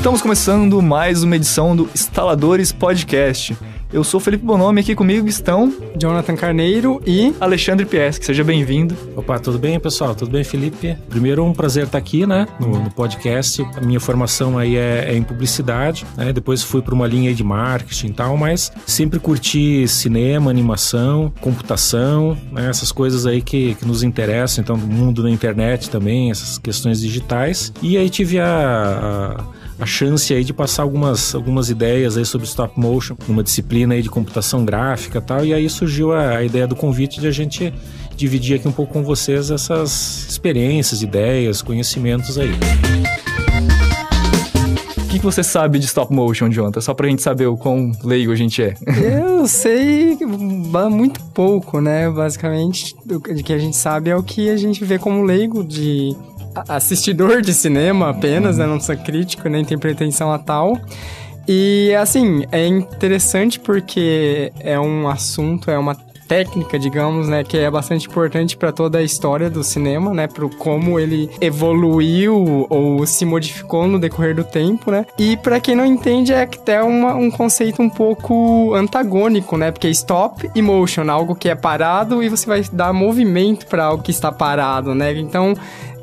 Estamos começando mais uma edição do Instaladores Podcast. Eu sou Felipe Bonomi, aqui comigo estão Jonathan Carneiro e Alexandre Pieschi. Seja bem-vindo. Opa, tudo bem, pessoal? Tudo bem, Felipe? Primeiro, um prazer estar aqui, né, no, no podcast. A minha formação aí é, é em publicidade, né? Depois fui para uma linha de marketing e tal, mas sempre curti cinema, animação, computação, né? essas coisas aí que, que nos interessam, então, do mundo da internet também, essas questões digitais. E aí tive a, a a chance aí de passar algumas, algumas ideias aí sobre stop motion, numa disciplina aí de computação gráfica e tal, e aí surgiu a, a ideia do convite de a gente dividir aqui um pouco com vocês essas experiências, ideias, conhecimentos aí. O que, que você sabe de stop motion, Jonathan? Só pra gente saber o quão leigo a gente é. Eu sei muito pouco, né? Basicamente, o que a gente sabe é o que a gente vê como leigo de assistidor de cinema apenas, né? Não sou crítico, nem tem pretensão a tal. E, assim, é interessante porque é um assunto, é uma técnica, digamos, né, que é bastante importante para toda a história do cinema, né, para como ele evoluiu ou se modificou no decorrer do tempo, né? E para quem não entende é até uma, um conceito um pouco antagônico, né? Porque stop e motion, algo que é parado e você vai dar movimento para algo que está parado, né? Então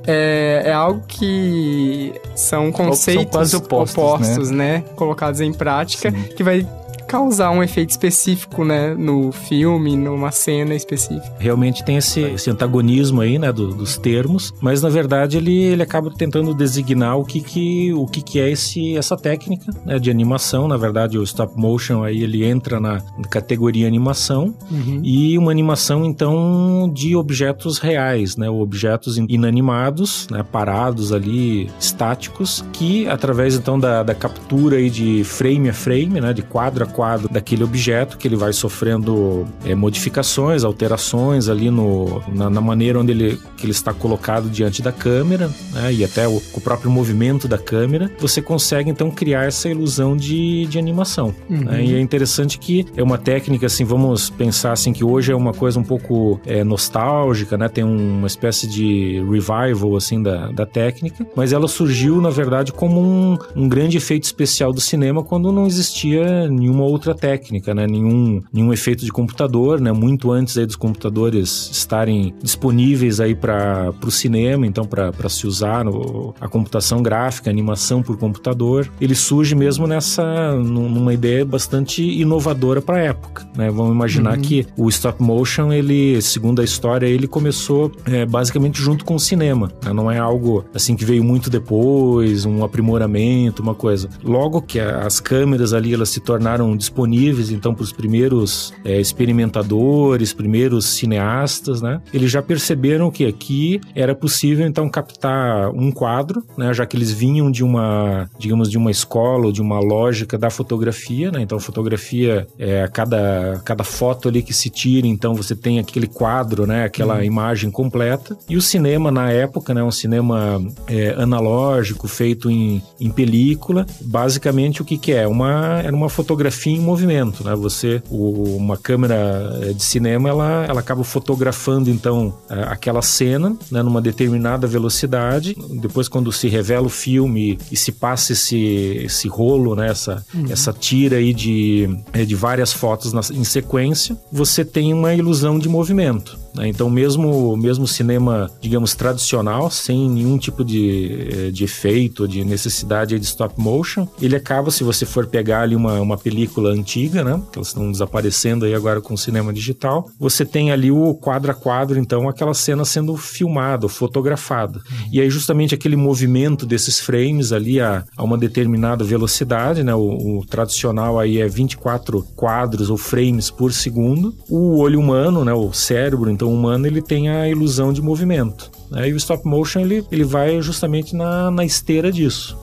é, é algo que são conceitos são opostos, opostos né? né? Colocados em prática, Sim. que vai causar um efeito específico, né, no filme, numa cena específica. Realmente tem esse, esse antagonismo aí, né, do, dos termos, mas na verdade ele, ele acaba tentando designar o que que, o que, que é esse, essa técnica, né, de animação. Na verdade, o stop motion aí ele entra na categoria animação uhum. e uma animação então de objetos reais, né, objetos inanimados, né, parados ali, estáticos, que através então da, da captura aí de frame a frame, né, de quadro a quadro daquele objeto, que ele vai sofrendo é, modificações, alterações ali no, na, na, maneira onde ele, que ele está colocado diante da câmera, né, e até o, o, próprio movimento da câmera, você consegue então criar essa ilusão de, de animação. Uhum. Né, e é interessante que é uma técnica, assim, vamos pensar assim, que hoje é uma coisa um pouco é, nostálgica, né, tem uma espécie de revival, assim, da, da técnica, mas ela surgiu, na verdade, como um, um grande efeito especial do cinema quando não existia nenhuma outra técnica, né? Nenhum, nenhum efeito de computador, né? Muito antes aí dos computadores estarem disponíveis aí para o cinema, então para se usar no, a computação gráfica, animação por computador, ele surge mesmo nessa numa ideia bastante inovadora para a época, né? Vamos imaginar uhum. que o stop motion, ele, segundo a história, ele começou é, basicamente junto com o cinema, né? não é algo assim que veio muito depois, um aprimoramento, uma coisa. Logo que as câmeras ali elas se tornaram disponíveis então para os primeiros é, experimentadores, primeiros cineastas, né? Eles já perceberam que aqui era possível então captar um quadro, né? Já que eles vinham de uma, digamos, de uma escola ou de uma lógica da fotografia, né? Então fotografia é cada cada foto ali que se tira, então você tem aquele quadro, né? Aquela uhum. imagem completa. E o cinema na época, né? Um cinema é, analógico feito em, em película, basicamente o que que é? Uma era uma fotografia fotografia em movimento, né? Você, o, uma câmera eh, de cinema, ela, ela acaba fotografando então eh, aquela cena, né, numa determinada velocidade. Depois, quando se revela o filme e se passa esse, esse rolo, né, essa, uhum. essa tira aí de, eh, de várias fotos na, em sequência, você tem uma ilusão de movimento. Né? Então, mesmo mesmo cinema, digamos, tradicional, sem nenhum tipo de, de efeito, de necessidade de stop motion, ele acaba, se você for pegar ali uma, uma película película antiga, né? Que elas estão desaparecendo aí agora com o cinema digital. Você tem ali o quadro a quadro, então, aquela cena sendo filmada, fotografada. Uhum. E aí, justamente aquele movimento desses frames ali a, a uma determinada velocidade, né? O, o, tradicional aí é 24 quadros ou frames por segundo. O olho humano, né? O cérebro, então, humano, ele tem a ilusão de movimento. Né? E o stop motion, ele, ele vai justamente na, na esteira disso.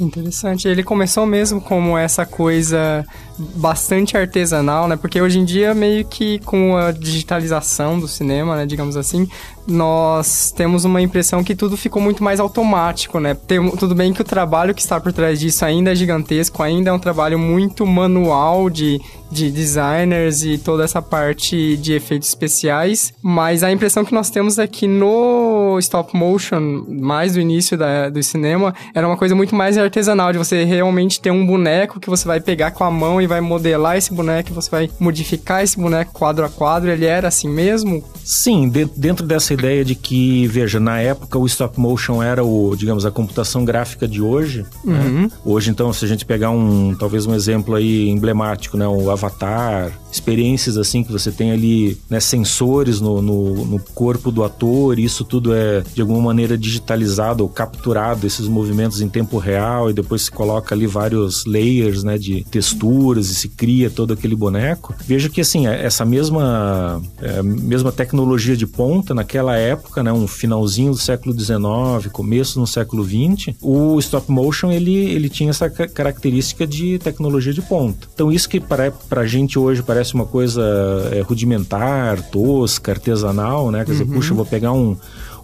Interessante. Ele começou mesmo como essa coisa bastante artesanal, né? Porque hoje em dia, meio que com a digitalização do cinema, né? Digamos assim, nós temos uma impressão que tudo ficou muito mais automático, né? Tem, tudo bem que o trabalho que está por trás disso ainda é gigantesco, ainda é um trabalho muito manual de de designers e toda essa parte de efeitos especiais, mas a impressão que nós temos é que no stop motion, mais do início da, do cinema, era uma coisa muito mais artesanal, de você realmente ter um boneco que você vai pegar com a mão e vai modelar esse boneco, você vai modificar esse boneco quadro a quadro. Ele era assim mesmo? Sim, de, dentro dessa ideia de que, veja, na época o stop motion era o, digamos, a computação gráfica de hoje. Né? Uhum. Né? Hoje, então, se a gente pegar um, talvez um exemplo aí emblemático, né? O Avatar, experiências assim que você tem ali, né? Sensores no, no, no corpo do ator, isso tudo é de alguma maneira digitalizado ou capturado, esses movimentos em tempo real e depois se coloca ali vários layers, né? De texturas e se cria todo aquele boneco. Veja que, assim, é, essa mesma, é, mesma tecnologia de ponta naquela época, né? Um finalzinho do século XIX, começo no século XX, o stop motion ele, ele tinha essa característica de tecnologia de ponta. Então isso que para a gente hoje parece uma coisa é, rudimentar, tosca, artesanal, né? Quer dizer, uhum. puxa, vou pegar um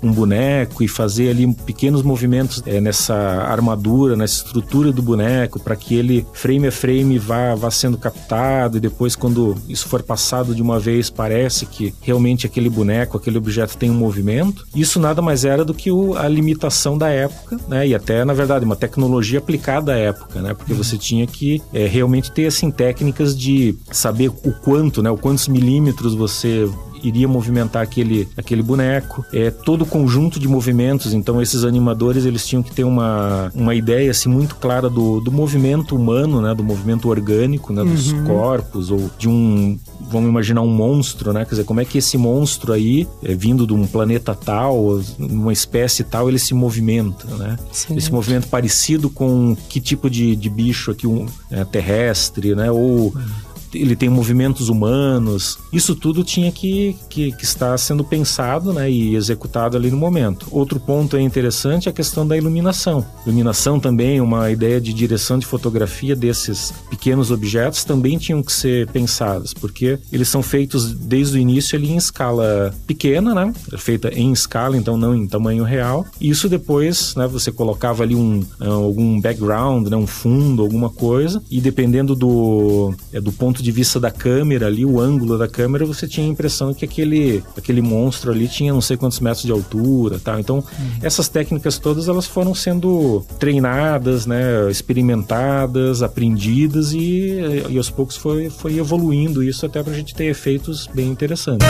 um boneco e fazer ali pequenos movimentos é, nessa armadura, nessa estrutura do boneco, para que ele, frame a frame, vá, vá sendo captado e depois, quando isso for passado de uma vez, parece que realmente aquele boneco, aquele objeto tem um movimento. Isso nada mais era do que o, a limitação da época, né? E até, na verdade, uma tecnologia aplicada à época, né? Porque você tinha que é, realmente ter, assim, técnicas de saber o quanto, né? O quantos milímetros você iria movimentar aquele, aquele boneco. É todo o conjunto de movimentos, então esses animadores eles tinham que ter uma, uma ideia assim muito clara do, do movimento humano, né, do movimento orgânico, né, dos uhum. corpos ou de um vamos imaginar um monstro, né? Quer dizer, como é que esse monstro aí, é, vindo de um planeta tal, uma espécie tal, ele se movimenta, né? Sim. Esse movimento parecido com que tipo de, de bicho aqui, um é, terrestre, né? Ou uhum ele tem movimentos humanos. Isso tudo tinha que, que, que, estar sendo pensado né, e executado ali no momento. Outro ponto é interessante é a questão da iluminação. Iluminação também, uma ideia de direção de fotografia desses pequenos objetos também tinham que ser pensadas, porque eles são feitos desde o início ali em escala pequena, né? Feita em escala, então não em tamanho real. E isso depois, né, você colocava ali um, algum background, né, um fundo, alguma coisa, e dependendo do, é, do ponto ponto de vista da câmera ali, o ângulo da câmera, você tinha a impressão que aquele, aquele monstro ali tinha não sei quantos metros de altura, tal. Então, uhum. essas técnicas todas elas foram sendo treinadas, né, experimentadas, aprendidas e, e aos poucos foi, foi evoluindo isso até para a gente ter efeitos bem interessantes.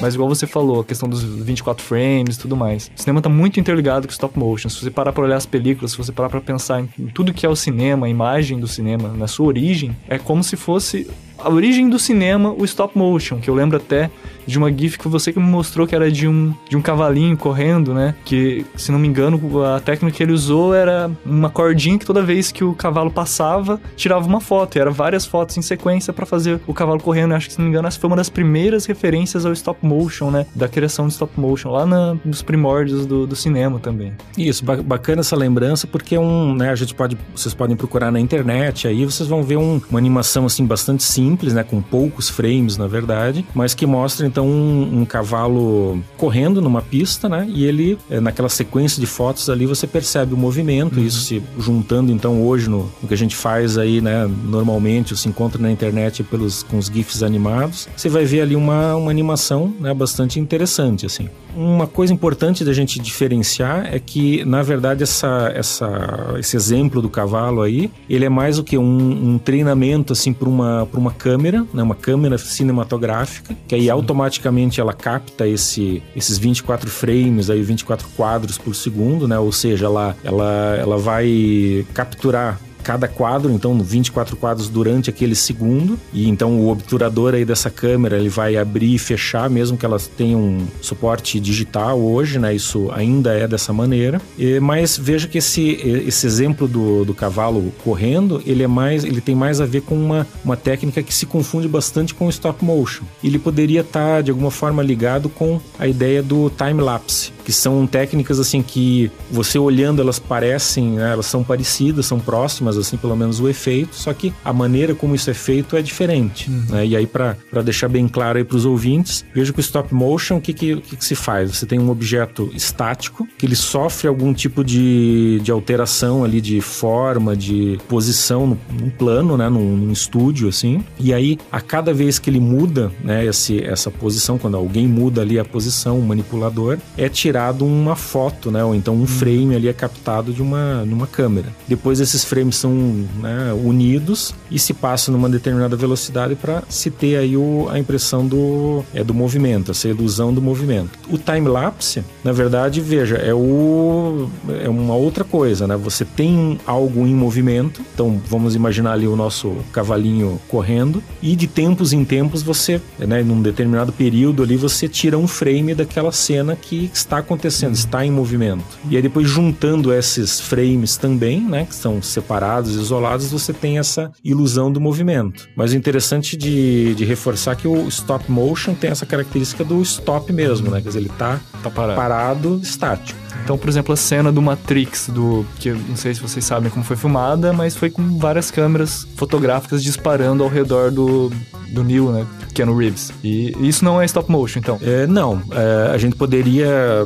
Mas igual você falou, a questão dos 24 frames e tudo mais. O cinema tá muito interligado com stop motion. Se você parar pra olhar as películas, se você parar pra pensar em tudo que é o cinema, a imagem do cinema, na sua origem, é como se fosse a origem do cinema, o stop motion, que eu lembro até de uma gif que você que me mostrou que era de um, de um cavalinho correndo, né? Que, se não me engano, a técnica que ele usou era uma cordinha que toda vez que o cavalo passava, tirava uma foto. E era várias fotos em sequência para fazer o cavalo correndo. Eu acho que, se não me engano, essa foi uma das primeiras referências ao stop motion, né? Da criação de stop motion, lá na, nos primórdios do, do cinema também. Isso, bacana essa lembrança, porque é um, né? A gente pode, vocês podem procurar na internet, aí vocês vão ver um, uma animação, assim, bastante simples, né? Com poucos frames, na verdade, mas que mostra, então um, um, cavalo correndo numa pista, né? E ele, é, naquela sequência de fotos ali, você percebe o movimento, uhum. isso se juntando então hoje no, no, que a gente faz aí, né? Normalmente, se encontra na internet pelos, com os GIFs animados, você vai ver ali uma, uma animação né, bastante interessante, assim. Uma coisa importante da gente diferenciar é que, na verdade, essa, essa, esse exemplo do cavalo aí, ele é mais do que um, um treinamento, assim, para uma, uma câmera, né? Uma câmera cinematográfica, que aí automaticamente automaticamente ela capta esse, esses 24 frames, aí 24 quadros por segundo, né? Ou seja, ela, ela, ela vai capturar cada quadro, então 24 quadros durante aquele segundo, e então o obturador aí dessa câmera ele vai abrir e fechar, mesmo que elas tenham um suporte digital hoje, né? Isso ainda é dessa maneira. E, mas veja que esse, esse exemplo do, do cavalo correndo, ele é mais, ele tem mais a ver com uma, uma técnica que se confunde bastante com o stop motion. Ele poderia estar de alguma forma ligado com a ideia do time lapse que são técnicas assim que você olhando elas parecem, né, elas são parecidas, são próximas assim, pelo menos o efeito, só que a maneira como isso é feito é diferente, uhum. né? E aí para deixar bem claro aí para os ouvintes, veja que o stop motion, o que que, que que, se faz? Você tem um objeto estático que ele sofre algum tipo de, de alteração ali de forma, de posição no, no plano, né, num, num, estúdio assim. E aí a cada vez que ele muda, né, esse, essa posição, quando alguém muda ali a posição, o manipulador, é tirado uma foto, né, ou então um frame ali é captado de uma, câmera. Depois esses frames são né, unidos e se passa numa determinada velocidade para se ter aí o, a impressão do, é, do movimento, essa ilusão do movimento. O time-lapse, na verdade, veja, é, o, é uma outra coisa, né? Você tem algo em movimento, então vamos imaginar ali o nosso cavalinho correndo, e de tempos em tempos você, né, num determinado período ali, você tira um frame daquela cena que está acontecendo, está em movimento. E aí depois juntando esses frames também, né, que são separados, isolados, você tem essa ilusão do movimento. Mas o interessante de, de reforçar é que o stop motion tem essa característica do stop mesmo, né? Quer dizer, ele tá, tá parado. parado, estático. Então, por exemplo, a cena do Matrix, do que eu não sei se vocês sabem como foi filmada, mas foi com várias câmeras fotográficas disparando ao redor do, do Neo, né? Keanu Reeves. E isso não é stop motion, então? É, não. É, a gente poderia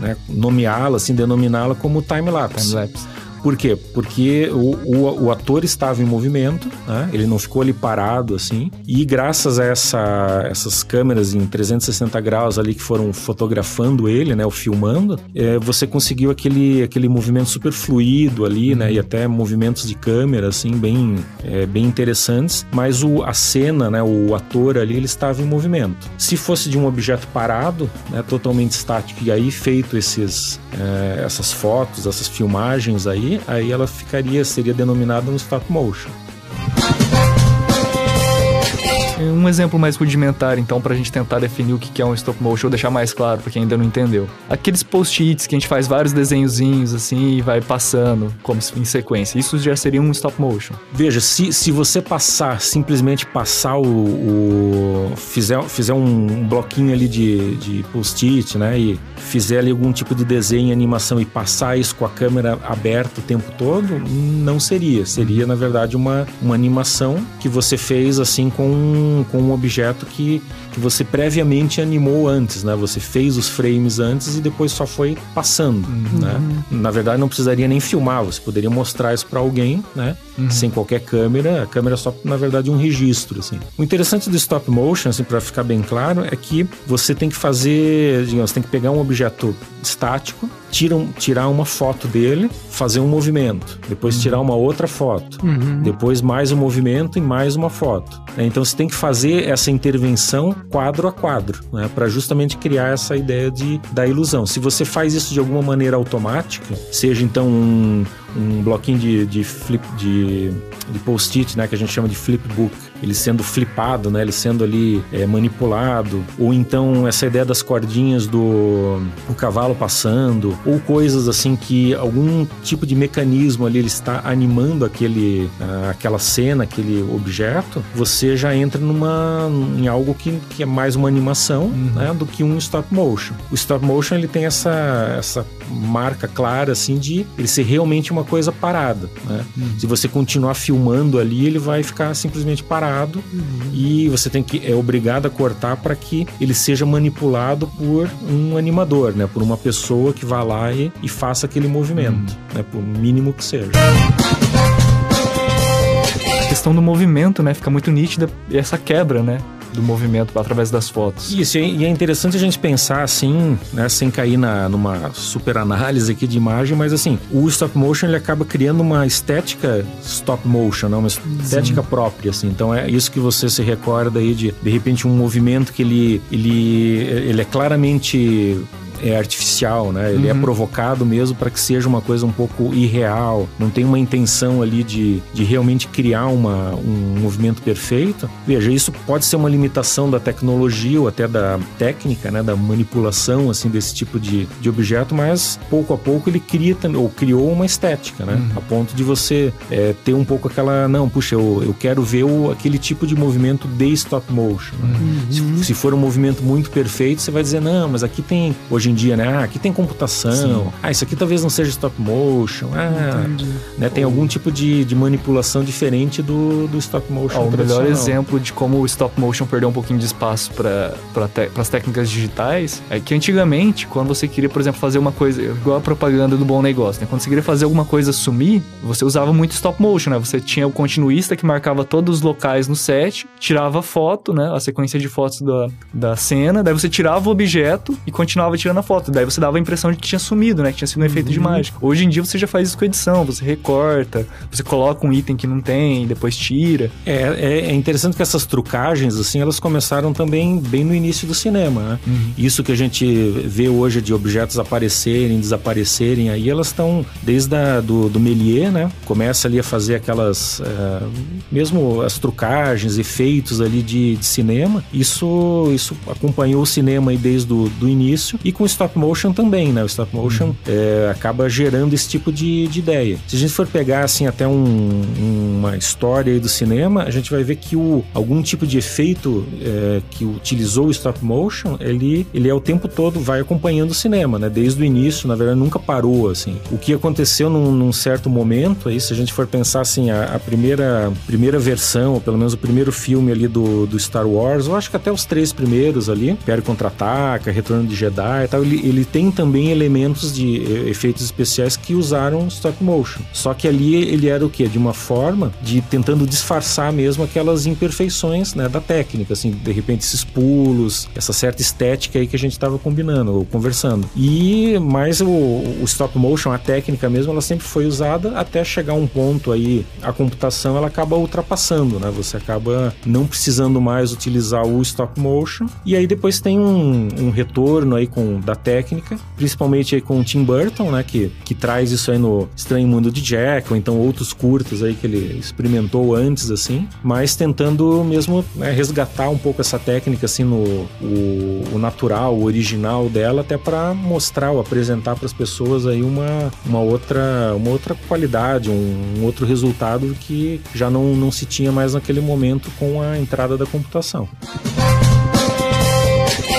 né, nomeá-la, assim, denominá-la como time-lapse. Time-lapse. Por quê? Porque o, o, o ator estava em movimento, né? ele não ficou ali parado assim, e graças a essa, essas câmeras em 360 graus ali que foram fotografando ele, né, ou filmando, é, você conseguiu aquele, aquele movimento super fluido ali, né, e até movimentos de câmera assim bem, é, bem interessantes, mas o, a cena, né, o ator ali, ele estava em movimento. Se fosse de um objeto parado, né, totalmente estático, e aí feito esses, é, essas fotos, essas filmagens aí, aí ela ficaria, seria denominada um stop motion. Um exemplo mais rudimentar, então, para a gente tentar definir o que é um stop motion ou deixar mais claro para quem ainda não entendeu. Aqueles post-its que a gente faz vários desenhozinhos assim e vai passando como em sequência. Isso já seria um stop motion. Veja, se, se você passar, simplesmente passar o. o fizer, fizer um bloquinho ali de, de post-it, né? E fizer ali algum tipo de desenho, animação e passar isso com a câmera aberta o tempo todo, não seria. Seria, na verdade, uma, uma animação que você fez assim com com um objeto que, que você previamente animou antes, né? Você fez os frames antes e depois só foi passando, uhum. né? Na verdade, não precisaria nem filmar, você poderia mostrar isso para alguém, né? Uhum. Sem qualquer câmera, a câmera é só, na verdade, um registro, assim. O interessante do stop motion, assim, para ficar bem claro, é que você tem que fazer, digamos, você tem que pegar um objeto estático, tiram, tirar uma foto dele, fazer um movimento, depois uhum. tirar uma outra foto, uhum. depois mais um movimento e mais uma foto. Né? Então você tem que fazer essa intervenção quadro a quadro, né? para justamente criar essa ideia de, da ilusão. Se você faz isso de alguma maneira automática, seja então um, um bloquinho de, de flip de, de post-it, né, que a gente chama de flipbook, ele sendo flipado, né, ele sendo ali é, manipulado, ou então essa ideia das cordinhas do o cavalo passando, ou coisas assim que algum tipo de mecanismo ali ele está animando aquele, aquela cena, aquele objeto, você já entra numa em algo que, que é mais uma animação, uhum. né, do que um stop motion. O stop motion ele tem essa essa marca clara assim de ele ser realmente uma coisa parada, né? Uhum. Se você continuar filmando ali, ele vai ficar simplesmente parado uhum. e você tem que é obrigado a cortar para que ele seja manipulado por um animador, né? Por uma pessoa que vá lá e, e faça aquele movimento, uhum. né? Por mínimo que seja A questão do movimento, né? Fica muito nítida essa quebra, né? Do movimento através das fotos. Isso, e é interessante a gente pensar assim, né, sem cair na, numa super análise aqui de imagem, mas assim, o stop motion ele acaba criando uma estética stop motion, né, uma estética Sim. própria, assim. Então é isso que você se recorda aí de, de repente, um movimento que ele, ele, ele é claramente é artificial, né? Ele é uhum. é provocado mesmo para que seja uma coisa um pouco irreal. Não tem uma intenção ali de, de realmente criar uma, um movimento perfeito. Veja, isso pode ser uma limitação da tecnologia ou até da técnica, né? Da manipulação, assim, desse tipo de, de objeto, mas pouco a pouco ele cria ou criou uma estética, né? Uhum. A ponto de você é, ter um pouco aquela, não, puxa, eu, eu quero ver o, aquele tipo de movimento de stop motion. Né? Uhum. Se, se for um movimento muito perfeito, você vai dizer, não, mas aqui tem, hoje hoje em dia, né? Ah, aqui tem computação. Sim. Ah, isso aqui talvez não seja stop motion. Ah, né? Tem algum tipo de, de manipulação diferente do, do stop motion. o melhor exemplo de como o stop motion perdeu um pouquinho de espaço para te, as técnicas digitais é que antigamente, quando você queria, por exemplo, fazer uma coisa, igual a propaganda do bom negócio, né? Quando você queria fazer alguma coisa sumir, você usava muito stop motion, né? Você tinha o continuista que marcava todos os locais no set, tirava foto, né? A sequência de fotos da, da cena, daí você tirava o objeto e continuava tirando a foto. Daí você dava a impressão de que tinha sumido, né? Que tinha sido um uhum. efeito de mágica. Hoje em dia você já faz isso com edição, você recorta, você coloca um item que não tem, depois tira. É, é, é interessante que essas trucagens, assim, elas começaram também bem no início do cinema, né? Uhum. Isso que a gente vê hoje de objetos aparecerem, desaparecerem, aí elas estão desde a, do, do Méliès, né? Começa ali a fazer aquelas, é, mesmo as trucagens, efeitos ali de, de, cinema. Isso, isso acompanhou o cinema aí desde o do início e com o stop motion também, né? O stop motion uhum. é, acaba gerando esse tipo de, de, ideia. Se a gente for pegar assim até um, uma história do cinema, a gente vai ver que o, algum tipo de efeito é, que utilizou o stop motion, ele, ele é o tempo todo vai acompanhando o cinema, né? Desde o início, na verdade, nunca parou assim. O que aconteceu num, num certo momento aí, se a gente for pensar assim, a, a, primeira primeira versão, ou pelo menos o primeiro filme ali do, do Star Wars, eu acho que até os três primeiros ali, Império Contra-Ataca, Retorno de Jedi e tal, ele, ele tem também elementos de efeitos especiais que usaram stop motion. Só que ali ele era o quê? De uma forma de tentando disfarçar mesmo aquelas imperfeições né, da técnica, assim, de repente esses pulos, essa certa estética aí que a gente estava combinando ou conversando. E mais o, o, stop motion, a técnica mesmo, ela sempre foi usada até chegar um ponto aí, a computação ela acaba ultrapassando, né? Você acaba não precisando mais utilizar o stop motion e aí depois tem um, um retorno aí com da técnica, principalmente com o Tim Burton, né? Que, que traz isso aí no Estranho Mundo de Jack, ou então outros curtas aí que ele experimentou antes, assim, mas tentando mesmo né, resgatar um pouco essa técnica, assim, no o, o natural, o original dela, até para mostrar ou apresentar para as pessoas aí uma, uma, outra, uma outra qualidade, um, um outro resultado que já não, não se tinha mais naquele momento com a entrada da computação.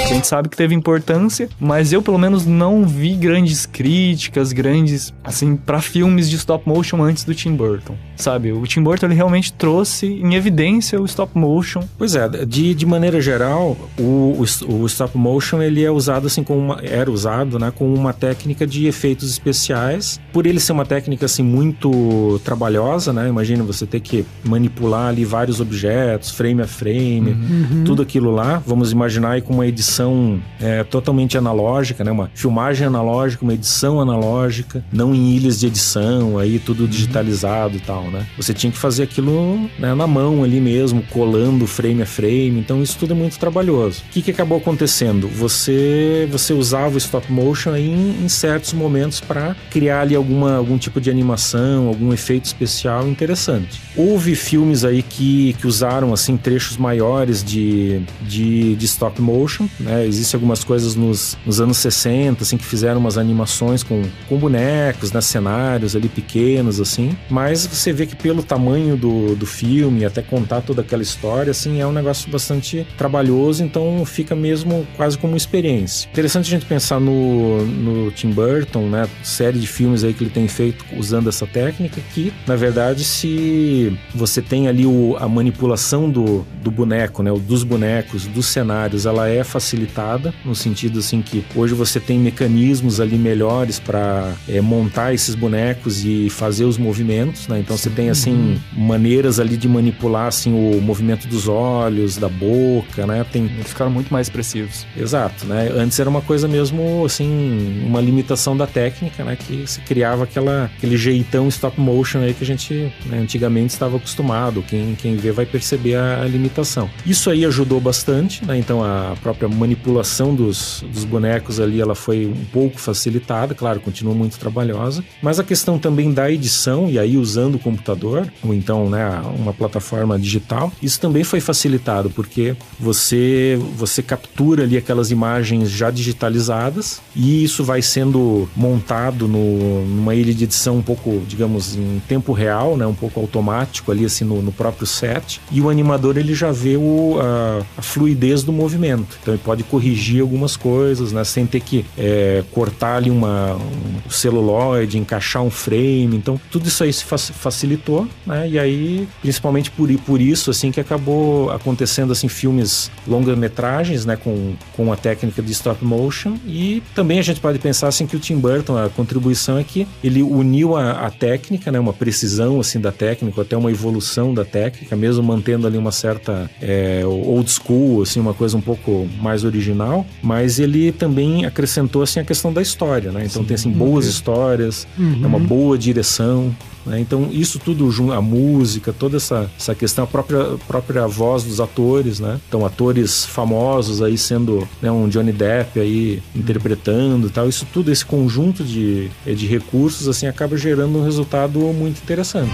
A gente sabe que teve importância, mas eu pelo menos não vi grandes críticas, grandes, assim, para filmes de stop motion antes do Tim Burton. Sabe, o Tim Burton ele realmente trouxe em evidência o stop motion. Pois é, de, de maneira geral, o, o, o stop motion ele é usado assim como uma, era usado, né, como uma técnica de efeitos especiais. Por ele ser uma técnica assim muito trabalhosa, né? Imagina você ter que manipular ali vários objetos, frame a frame, uhum. tudo aquilo lá. Vamos imaginar aí com uma edição edição é, totalmente analógica, né? Uma filmagem analógica, uma edição analógica, não em ilhas de edição, aí tudo uhum. digitalizado e tal, né? Você tinha que fazer aquilo né, na mão ali mesmo, colando frame a frame. Então isso tudo é muito trabalhoso. O que, que acabou acontecendo? Você você usava o stop motion em, em certos momentos para criar ali alguma, algum tipo de animação, algum efeito especial interessante. Houve filmes aí que, que usaram assim trechos maiores de, de, de stop motion, né? Existem algumas coisas nos, nos, anos 60, assim, que fizeram umas animações com, com bonecos, né? Cenários ali pequenos, assim. Mas você vê que pelo tamanho do, do filme, até contar toda aquela história, assim, é um negócio bastante trabalhoso, então fica mesmo quase como experiência. Interessante a gente pensar no, no Tim Burton, né? Série de filmes aí que ele tem feito usando essa técnica, que, na verdade, se você tem ali o, a manipulação do, do boneco, né? Dos bonecos, dos cenários, ela é facilitada facilitada, no sentido assim que hoje você tem mecanismos ali melhores para é, montar esses bonecos e fazer os movimentos, né? Então você tem assim uhum. maneiras ali de manipular assim o movimento dos olhos, da boca, né? Tem Eles ficaram muito mais expressivos. Exato, né? Antes era uma coisa mesmo assim, uma limitação da técnica, né? Que se criava aquela aquele jeitão stop motion aí que a gente né, antigamente estava acostumado. Quem quem vê vai perceber a, a limitação. Isso aí ajudou bastante, né? Então a própria manipulação dos, dos bonecos ali ela foi um pouco facilitada, claro, continua muito trabalhosa, mas a questão também da edição, e aí usando o computador, ou então né, uma plataforma digital, isso também foi facilitado, porque você, você captura ali aquelas imagens já digitalizadas e isso vai sendo montado no, numa ilha de edição um pouco, digamos, em tempo real, né, um pouco automático ali assim no, no próprio set, e o animador ele já vê o, a, a fluidez do movimento. Então ele pode pode corrigir algumas coisas, né? Sem ter que é, cortar ali uma, um celuloide, encaixar um frame. Então, tudo isso aí se facilitou, né? E aí, principalmente por, por isso, assim, que acabou acontecendo, assim, filmes longa-metragens, né? Com, com a técnica de stop motion. E também a gente pode pensar, assim, que o Tim Burton, a contribuição é que ele uniu a, a técnica, né? Uma precisão, assim, da técnica, até uma evolução da técnica, mesmo mantendo ali uma certa é, old school, assim, uma coisa um pouco mais original, mas ele também acrescentou assim a questão da história, né? Então Sim. tem assim boas uhum. histórias, uhum. é uma boa direção, né? Então, isso tudo, a música, toda essa, essa questão, a própria, própria voz dos atores, né? Então, atores famosos aí sendo né, um Johnny Depp aí interpretando tal, isso tudo, esse conjunto de, de recursos, assim, acaba gerando um resultado muito interessante.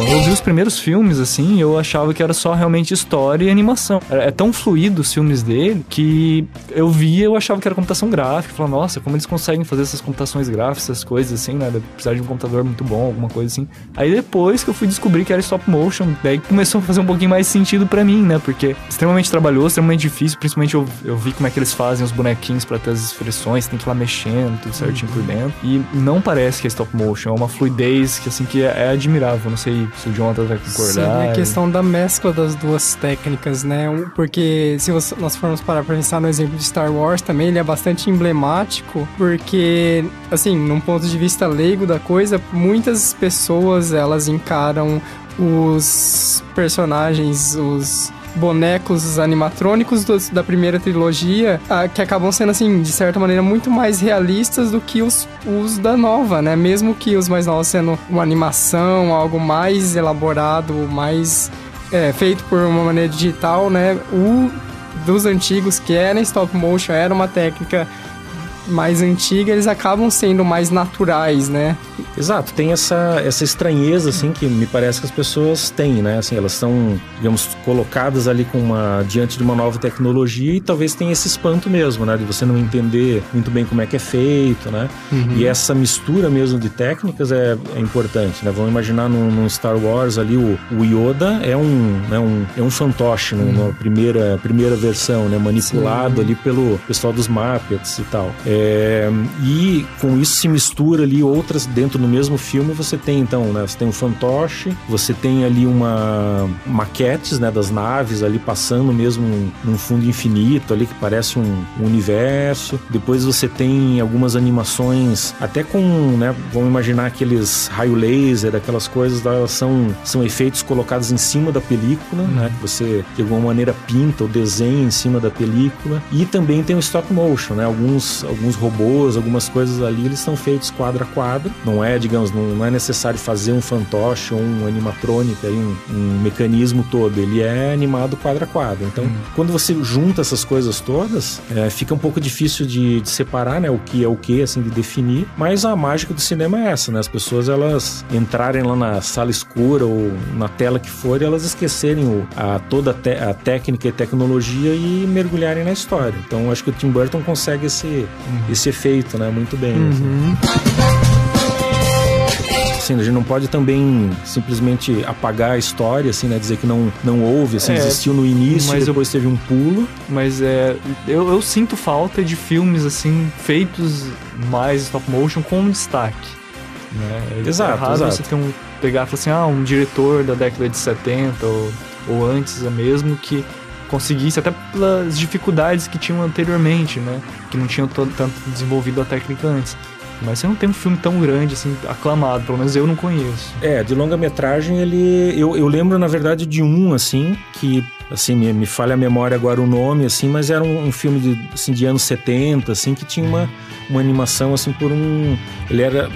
Quando eu vi os primeiros filmes, assim, eu achava que era só realmente história e animação. É tão fluido os filmes dele que eu via eu achava que era computação gráfica. Eu falava, nossa, como eles conseguem fazer essas computações gráficas, essas coisas assim, né? Precisar de um computador muito bom, alguma coisa assim. Aí depois que eu fui descobrir que era stop motion, daí começou a fazer um pouquinho mais sentido para mim, né? Porque extremamente trabalhoso, extremamente difícil. Principalmente eu, eu vi como é que eles fazem os bonequinhos para ter as expressões, tem que ir lá mexendo, tudo certinho uhum. por dentro. E não parece que é stop motion, é uma fluidez que, assim, que é, é admirável. Não sei se o Jonathan vai concordar. Sim, a questão da mescla das duas técnicas, né? Porque se nós formos parar pra pensar no exemplo de Star Wars também, ele é bastante emblemático, porque, assim, num ponto de vista leigo da coisa, muitas pessoas, elas encaram os personagens, os bonecos animatrônicos da primeira trilogia, ah, que acabam sendo, assim, de certa maneira, muito mais realistas do que os, os da nova, né? Mesmo que os mais novos sendo uma animação, algo mais elaborado, mais é, feito por uma maneira digital, né? O dos antigos, que era em stop motion, era uma técnica mais antiga, eles acabam sendo mais naturais, né? Exato, tem essa, essa estranheza, assim, que me parece que as pessoas têm, né? Assim, elas são, digamos, colocadas ali com uma, diante de uma nova tecnologia e talvez tenha esse espanto mesmo, né? De você não entender muito bem como é que é feito, né? Uhum. E essa mistura mesmo de técnicas é, é importante, né? Vamos imaginar num, num, Star Wars ali, o, o Yoda é um, né, um, é um fantoche uhum. na primeira, primeira versão, né? Manipulado Sim. ali pelo pessoal dos Muppets e tal. É, e com isso se mistura ali outras dentro do mesmo filme. Você tem então, né? Você tem um fantoche, você tem ali uma maquetes, né? Das naves ali passando mesmo num fundo infinito ali que parece um, universo. Depois você tem algumas animações até com, né? Vamos imaginar aqueles raio laser, aquelas coisas, elas são são efeitos colocados em cima da película, uhum. né? Que você de alguma maneira pinta ou desenha em cima da película. E também tem o stop motion, né? Alguns robôs, algumas coisas ali, eles são feitos quadro a quadro. Não é, digamos, não, não é necessário fazer um fantoche ou um animatrônica, um, um, mecanismo todo. Ele é animado quadro a quadro. Então, hum. quando você junta essas coisas todas, é, fica um pouco difícil de, de, separar, né? O que é o que, assim, de definir. Mas a mágica do cinema é essa, né? As pessoas, elas entrarem lá na sala escura ou na tela que for e elas esquecerem o, a, toda a, a técnica e tecnologia e mergulharem na história. Então, acho que o Tim Burton consegue esse, uhum esse efeito, né? Muito bem. Uhum. Assim. a gente não pode também simplesmente apagar a história, assim, né? Dizer que não, não houve, assim, é, existiu no início mas depois eu, teve um pulo. Mas é, eu, eu sinto falta de filmes, assim, feitos mais stop motion com destaque. Né? É exato, é raro exato. você ter um, pegar e falar assim, ah, um diretor da década de 70 ou, ou antes mesmo que conseguisse, até pelas dificuldades que tinham anteriormente, né? Que não tinham tanto desenvolvido a técnica antes. Mas você não tem um filme tão grande, assim, aclamado, pelo menos eu não conheço. É, de longa-metragem ele. Eu, eu lembro, na verdade, de um, assim, que assim, me, me falha a memória agora o nome, assim, mas era um, um, filme de, assim, de anos 70, assim, que tinha uma, uma animação, assim, por um... Ele era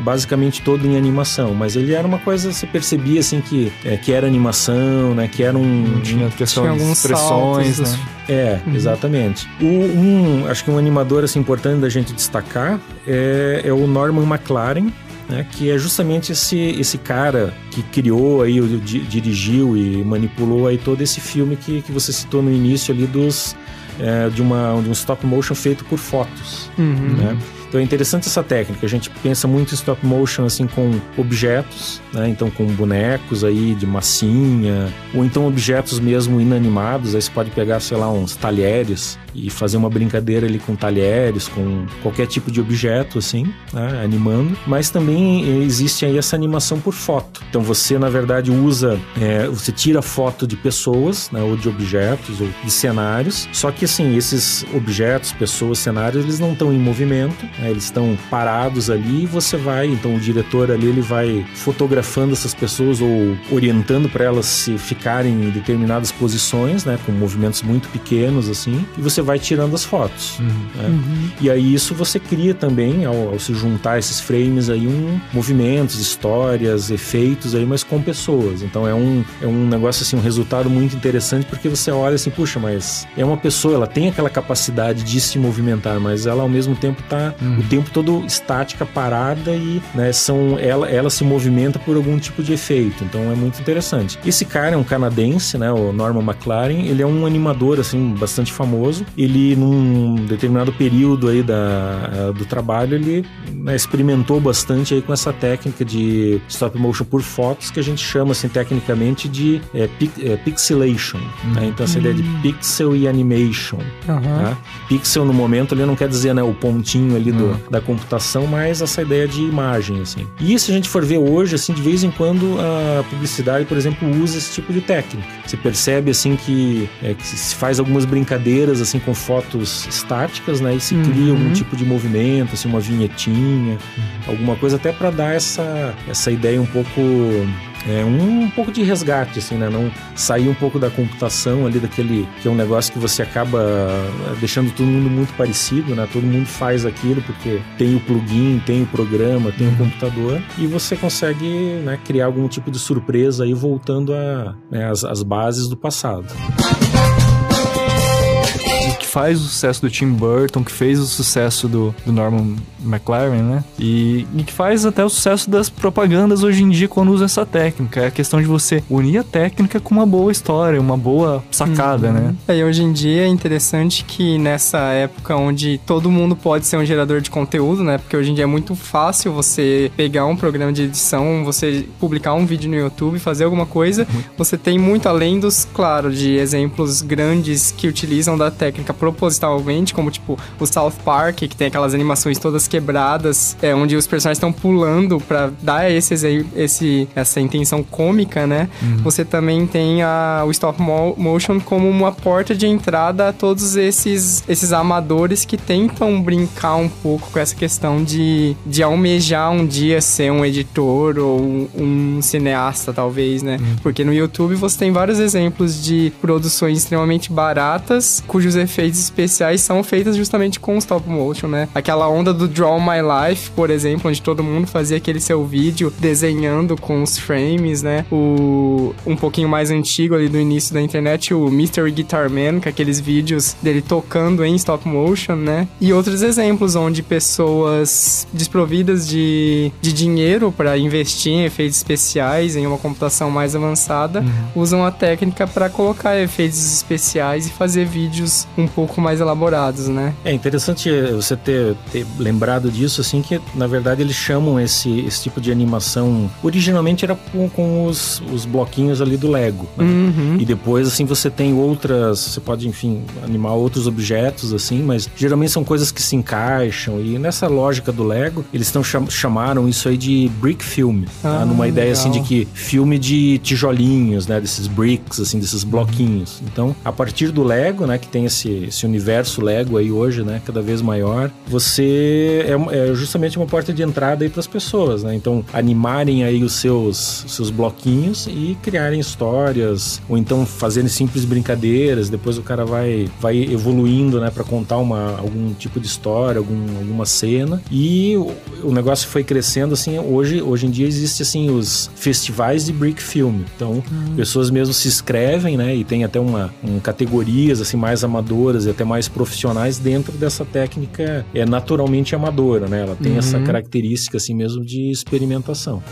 basicamente todo em animação, mas ele era uma coisa, você percebia assim que, é, que era animação, né? Que era um. Tinha questão tinha de expressões, né? É, uhum. exatamente. O, um, acho que um animador assim, importante da gente destacar é, é o Norman McLaren, né, que é justamente esse, esse cara que criou aí, dirigiu e manipulou aí todo esse filme que, que você citou no início ali dos é, de, uma, de um stop motion feito por fotos, uhum. né? Então é interessante essa técnica. A gente pensa muito em stop motion assim com objetos, né? Então com bonecos aí de massinha, ou então objetos mesmo inanimados. Aí você pode pegar, sei lá, uns talheres e fazer uma brincadeira ali com talheres, com qualquer tipo de objeto, assim, né, animando. Mas também existe aí essa animação por foto. Então você, na verdade, usa, é, você tira foto de pessoas, né, ou de objetos, ou de cenários. Só que, assim, esses objetos, pessoas, cenários, eles não estão em movimento, né, eles estão parados ali e você vai, então o diretor ali, ele vai fotografando essas pessoas ou orientando para elas se ficarem em determinadas posições, né, com movimentos muito pequenos, assim, e você vai tirando as fotos. Uhum. Né? Uhum. E aí isso você cria também, ao, ao, se juntar esses frames aí, um movimentos, histórias, efeitos aí, mas com pessoas. Então é um, é um negócio assim, um resultado muito interessante porque você olha assim, puxa, mas é uma pessoa, ela tem aquela capacidade de se movimentar, mas ela ao mesmo tempo tá uhum. O tempo todo estática, parada e, né, são, ela, ela se movimenta por algum tipo de efeito. Então é muito interessante. Esse cara é um canadense, né, o Norman McLaren, ele é um animador assim bastante famoso ele num determinado período aí da, do trabalho, ele né, experimentou bastante aí com essa técnica de stop motion por fotos que a gente chama assim tecnicamente de é, é, pixelation. Uhum. Né? Então essa ideia de pixel e animation. Uhum. Tá? Pixel no momento ali não quer dizer né, o pontinho ali do, uhum. da computação, mas essa ideia de imagem assim. E se a gente for ver hoje, assim, de vez em quando a publicidade, por exemplo, usa esse tipo de técnica. Você percebe assim que, é, que se faz algumas brincadeiras assim com fotos estáticas, né? E se uhum. cria algum tipo de movimento, assim, uma vinhetinha, uhum. alguma coisa até para dar essa, essa ideia um pouco é um, um, pouco de resgate, assim, né? Não sair um pouco da computação ali, daquele que é um negócio que você acaba eh, deixando todo mundo muito parecido, né? Todo mundo faz aquilo porque tem o plugin, tem o programa, tem uhum. o computador e você consegue né, criar algum tipo de surpresa aí voltando às né, as bases do passado faz o sucesso do Tim Burton, que fez o sucesso do, do Norman McLaren, né? E, e, que faz até o sucesso das propagandas hoje em dia quando usa essa técnica. É a questão de você unir a técnica com uma boa história, uma boa sacada, uhum. né? É, e hoje em dia é interessante que nessa época onde todo mundo pode ser um gerador de conteúdo, né? Porque hoje em dia é muito fácil você pegar um programa de edição, você publicar um vídeo no YouTube, fazer alguma coisa. Uhum. Você tem muito além dos, claro, de exemplos grandes que utilizam da técnica propositalmente, como tipo o South Park, que tem aquelas animações todas quebradas, é, onde os personagens estão pulando para dar esse, esse, essa intenção cômica, né? Uhum. Você também tem a, o stop motion como uma porta de entrada a todos esses, esses amadores que tentam brincar um pouco com essa questão de, de almejar um dia ser um editor ou um cineasta, talvez, né? Uhum. Porque no YouTube você tem vários exemplos de produções extremamente baratas, cujos efeitos efeitos especiais são feitas justamente com stop motion, né? Aquela onda do Draw My Life, por exemplo, onde todo mundo fazia aquele seu vídeo desenhando com os frames, né? O um pouquinho mais antigo ali do início da internet, o Mystery Guitar Man, com aqueles vídeos dele tocando em stop motion, né? E outros exemplos onde pessoas desprovidas de, de dinheiro para investir em efeitos especiais, em uma computação mais avançada, uhum. usam a técnica para colocar efeitos especiais e fazer vídeos um pouco pouco mais elaborados, né? É interessante você ter, ter lembrado disso, assim, que na verdade eles chamam esse, esse tipo de animação. Originalmente era com, com os, os bloquinhos ali do Lego. Né? Uhum. E depois, assim, você tem outras. Você pode, enfim, animar outros objetos, assim, mas geralmente são coisas que se encaixam. E nessa lógica do Lego, eles cham, chamaram isso aí de brick film. Tá? Ah, tá? Numa ideia legal. assim de que filme de tijolinhos, né? Desses bricks, assim, desses bloquinhos. Então, a partir do Lego, né, que tem esse, esse universo Lego aí hoje, né, cada vez maior, você é, é justamente uma porta de entrada aí para as pessoas, né? Então, animarem aí os seus, seus bloquinhos e criarem histórias, ou então fazerem simples brincadeiras, depois o cara vai, vai evoluindo, né, para contar uma, algum tipo de história, algum, alguma cena, e o, o negócio foi crescendo, assim, hoje, hoje em dia existe, assim, os festivais de brick film, então, hum. pessoas mesmo se inscrevem, né, e tem até uma, um, categorias, assim, mais amadoras e até mais profissionais dentro dessa técnica é naturalmente amadora, né? Ela tem uhum. essa característica assim mesmo de experimentação.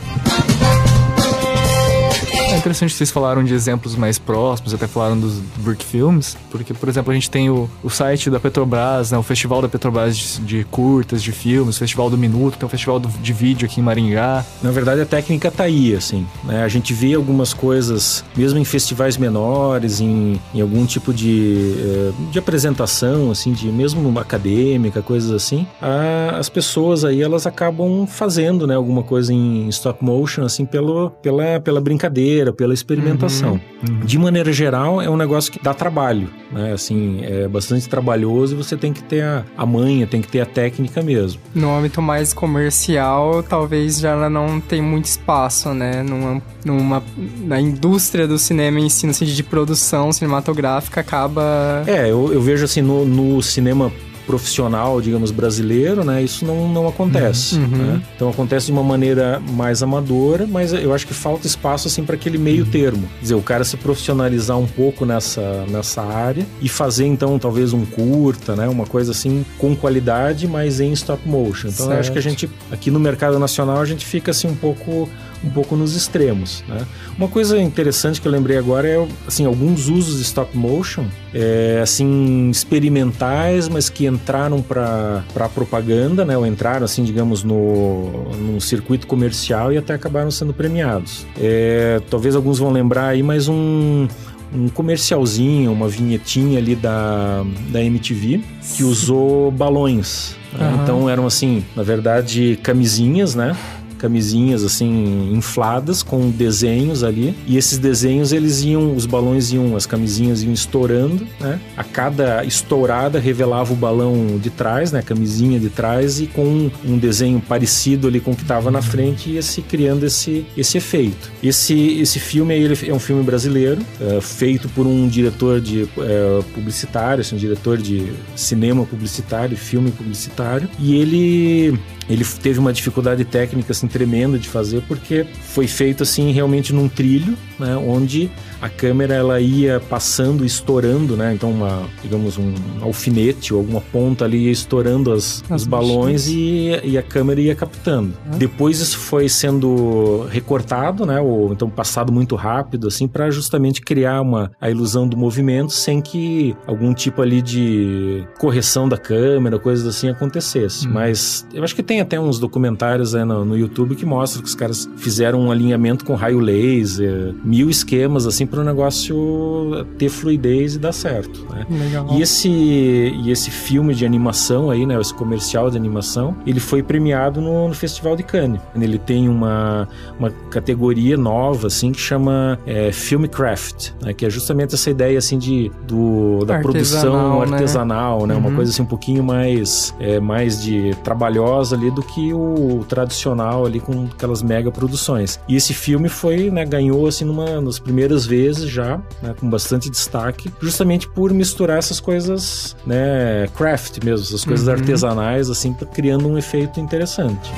Interessante que vocês falaram de exemplos mais próximos, até falaram dos Brick Films, porque, por exemplo, a gente tem o, o site da Petrobras, né, o festival da Petrobras de, de curtas, de filmes, festival do Minuto, tem o festival do, de vídeo aqui em Maringá. Na verdade, a técnica tá aí, assim, né? A gente vê algumas coisas, mesmo em festivais menores, em, em algum tipo de, eh, de apresentação, assim, de mesmo acadêmica, coisas assim, a, as pessoas aí, elas acabam fazendo, né, alguma coisa em stop motion, assim, pelo, pela, pela brincadeira, pela experimentação. Uhum, uhum. De maneira geral, é um negócio que dá trabalho, né? Assim, é bastante trabalhoso e você tem que ter a, a manha, tem que ter a técnica mesmo. No âmbito mais comercial, talvez já não tem muito espaço, né? Numa, numa, na indústria do cinema em si, no sentido de produção cinematográfica, acaba... É, eu, eu vejo assim, no, no cinema profissional, digamos, brasileiro, né? Isso não, não acontece. Uhum. Né? Então acontece de uma maneira mais amadora, mas eu acho que falta espaço assim para aquele meio uhum. termo. Quer dizer, o cara se profissionalizar um pouco nessa, nessa área e fazer então talvez um curta, né? Uma coisa assim com qualidade, mas em stop motion. Então eu acho que a gente aqui no mercado nacional a gente fica assim um pouco um pouco nos extremos. Né? Uma coisa interessante que eu lembrei agora é assim alguns usos de stop motion, é, assim experimentais, mas que entraram para a propaganda, né? Ou entraram assim, digamos, no num circuito comercial e até acabaram sendo premiados. É, talvez alguns vão lembrar aí, mas um um comercialzinho, uma vinhetinha ali da, da MTV que usou balões. Né? Então eram assim, na verdade, camisinhas, né? Camisinhas assim infladas com desenhos ali. E esses desenhos eles iam os balões iam as camisinhas iam estourando né? A cada estourada revelava o balão de trás né? A camisinha de trás e com um desenho parecido ali com o que estava na frente ia se criando esse esse efeito. Esse esse filme ele é um filme brasileiro é, feito por um diretor de é, publicitário assim, um diretor de cinema publicitário filme publicitário. E ele ele teve uma dificuldade técnica assim tremenda de fazer porque foi feito assim realmente num trilho, né, onde a câmera ela ia passando, estourando, né? Então uma, digamos um alfinete ou alguma ponta ali ia estourando as, as os balões e, e, a câmera ia captando. Ah. Depois isso foi sendo recortado, né? Ou então passado muito rápido assim para justamente criar uma a ilusão do movimento sem que algum tipo ali de correção da câmera, coisas assim acontecesse. Hum. Mas eu acho que tem até uns documentários né, no, no YouTube que mostram que os caras fizeram um alinhamento com raio laser, mil esquemas assim para o negócio ter fluidez e dar certo. Né? Legal. E esse, e esse filme de animação aí, né, esse comercial de animação, ele foi premiado no, no Festival de Cannes. Ele tem uma, uma categoria nova assim que chama é, Filmcraft, né, que é justamente essa ideia assim de do, da artesanal, produção artesanal, né? né? Uhum. Uma coisa assim um pouquinho mais é, mais de trabalhosa ali do que o tradicional ali com aquelas mega produções. E esse filme foi, né, ganhou assim numa nas primeiras vezes vezes já, né, com bastante destaque, justamente por misturar essas coisas, né, craft mesmo, essas coisas uhum. artesanais, assim, criando um efeito interessante.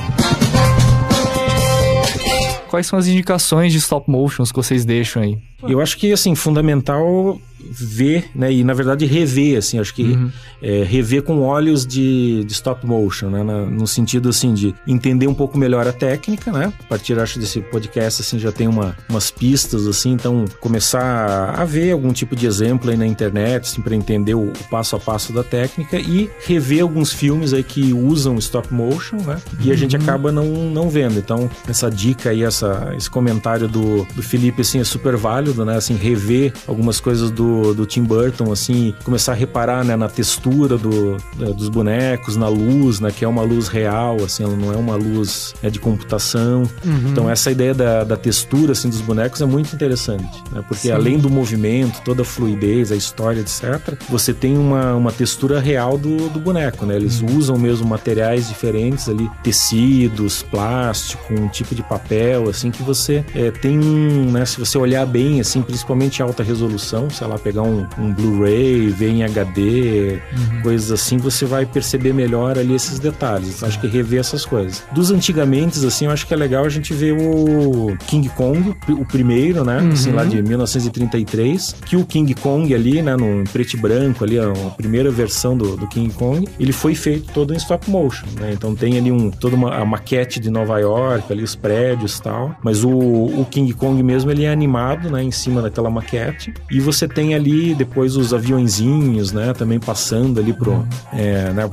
Quais são as indicações de stop motions que vocês deixam aí? Eu acho que, assim, fundamental ver, né, e na verdade rever, assim, acho que uhum. é, rever com olhos de, de stop motion, né, na, no sentido, assim, de entender um pouco melhor a técnica, né, a partir, acho, desse podcast, assim, já tem uma, umas pistas, assim, então começar a ver algum tipo de exemplo aí na internet, assim, para entender o, o, passo a passo da técnica e rever alguns filmes aí que usam stop motion, né, e a gente uhum. acaba não, não vendo, então essa dica aí, essa, esse comentário do, do Felipe, assim, é super válido, né? Assim, rever algumas coisas do, do Tim Burton, assim, começar a reparar, né, na textura do, dos bonecos, na luz, né, que é uma luz real, assim, ela não é uma luz né, de computação. Uhum. Então, essa ideia da, da textura, assim, dos bonecos é muito interessante, né? Porque Sim. além do movimento, toda a fluidez, a história, etc., você tem uma, uma textura real do, do boneco, né? Eles uhum. usam mesmo materiais diferentes ali, tecidos, plástico, um tipo de papel, assim, que você é, tem um, né, se você olhar bem, assim, principalmente alta resolução, sei lá pegar um, um Blu-ray, ver em HD, uhum. coisas assim, você vai perceber melhor ali esses detalhes. Acho que rever essas coisas. Dos antigamente, assim, eu acho que é legal a gente ver o King Kong, o primeiro, né? Uhum. Assim, lá de 1933, que o King Kong ali, né, no preto e branco ali, a primeira versão do, do King Kong, ele foi feito todo em stop motion, né? Então tem ali um, toda uma a maquete de Nova York, ali os prédios e tal, mas o, o King Kong mesmo, ele é animado, né, em cima daquela maquete, e você tem ali depois os aviãozinhos, né, também passando ali pro, é, né,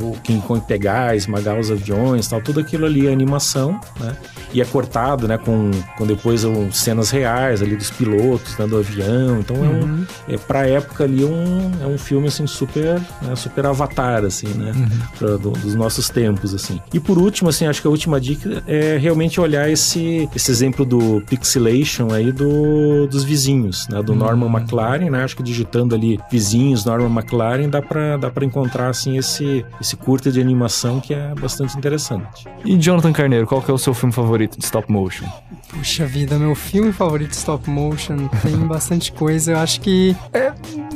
Kong pegar, esmagar os aviões tal, tudo aquilo ali é animação, né, e é cortado, né, com, com depois um, cenas reais ali dos pilotos, né, do avião, então uhum. é, um, uhum. é pra época ali um, é um filme, assim, super, né, super avatar, assim, né, uhum. pra, do, dos nossos tempos, assim. E por último, assim, acho que a última dica é realmente olhar esse, esse exemplo do pixelation aí do, dos vizinhos, né, do uhum. Norman McLaren, né, acho que digitando ali vizinhos, Norman McLaren, dá pra, dá pra encontrar, assim, esse, esse curta de animação que é bastante interessante. E Jonathan Carneiro, qual que é o seu filme favorito de stop motion? Puxa vida, meu filme favorito de stop motion tem bastante coisa. Eu acho que é,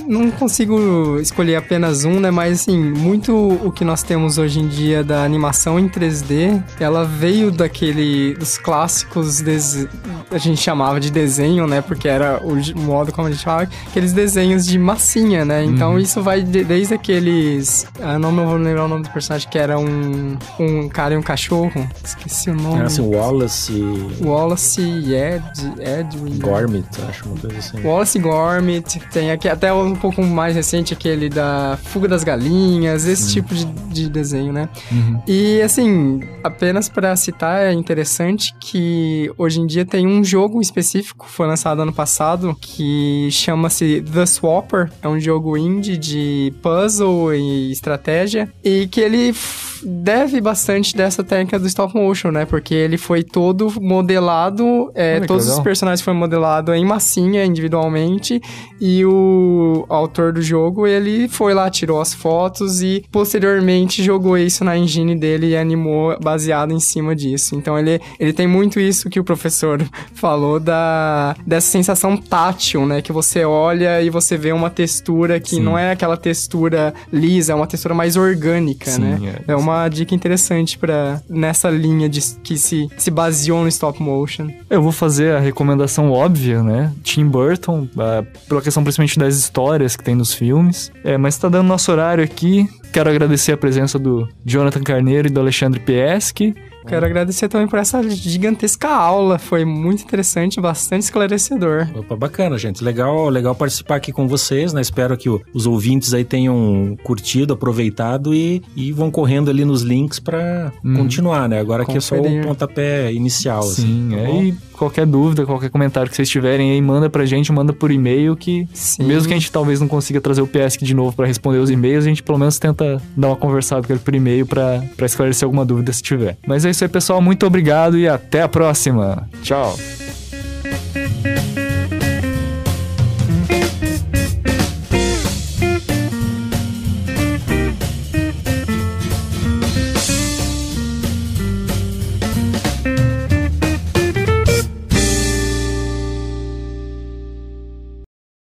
não consigo escolher apenas um, né? Mas assim, muito o que nós temos hoje em dia da animação em 3D, ela veio daquele dos clássicos des... a gente chamava de desenho, né? Porque era o modo como a gente chamava, aqueles desenhos de massinha, né? Então uhum. isso vai de, desde aqueles, eu não vou lembrar o nome do personagem que era um um cara e um cachorro, esqueci o nome. Era assim, Wallace. Wallace Wallace Ed, Edwin. Gormit, acho uma coisa assim. Wallace Gormit. Tem aqui até um pouco mais recente aquele da Fuga das Galinhas, esse tipo de, de, desenho, né? Uhum. E assim, apenas para citar, é interessante que hoje em dia tem um jogo específico, foi lançado ano passado, que chama-se The Swapper. É um jogo indie de puzzle e estratégia. E que ele deve bastante dessa técnica do stop motion, né? Porque ele foi todo modelado, é, todos os personagens foram modelados em massinha, individualmente, e o autor do jogo, ele foi lá, tirou as fotos e posteriormente jogou isso na engine dele e animou baseado em cima disso. Então ele, ele tem muito isso que o professor falou da dessa sensação tátil, né? Que você olha e você vê uma textura que Sim. não é aquela textura lisa, é uma textura mais orgânica, Sim, né? É, é uma uma dica interessante para nessa linha de que se, se baseou no stop motion. Eu vou fazer a recomendação óbvia, né? Tim Burton, uh, pela questão principalmente das histórias que tem nos filmes. É, mas tá dando nosso horário aqui. Quero agradecer a presença do Jonathan Carneiro e do Alexandre Pieski. Quero agradecer também por essa gigantesca aula. Foi muito interessante, bastante esclarecedor. Opa, bacana, gente. Legal, legal participar aqui com vocês, né? Espero que os ouvintes aí tenham curtido, aproveitado e, e vão correndo ali nos links para hum, continuar, né? Agora aqui é só o pontapé inicial. Sim, assim, tá é. E qualquer dúvida, qualquer comentário que vocês tiverem aí, manda pra gente, manda por e-mail que Sim. mesmo que a gente talvez não consiga trazer o PSC de novo para responder os e-mails, a gente pelo menos tenta dar uma conversada com ele por e-mail para esclarecer alguma dúvida se tiver. Mas é isso aí, pessoal. Muito obrigado e até a próxima. Tchau.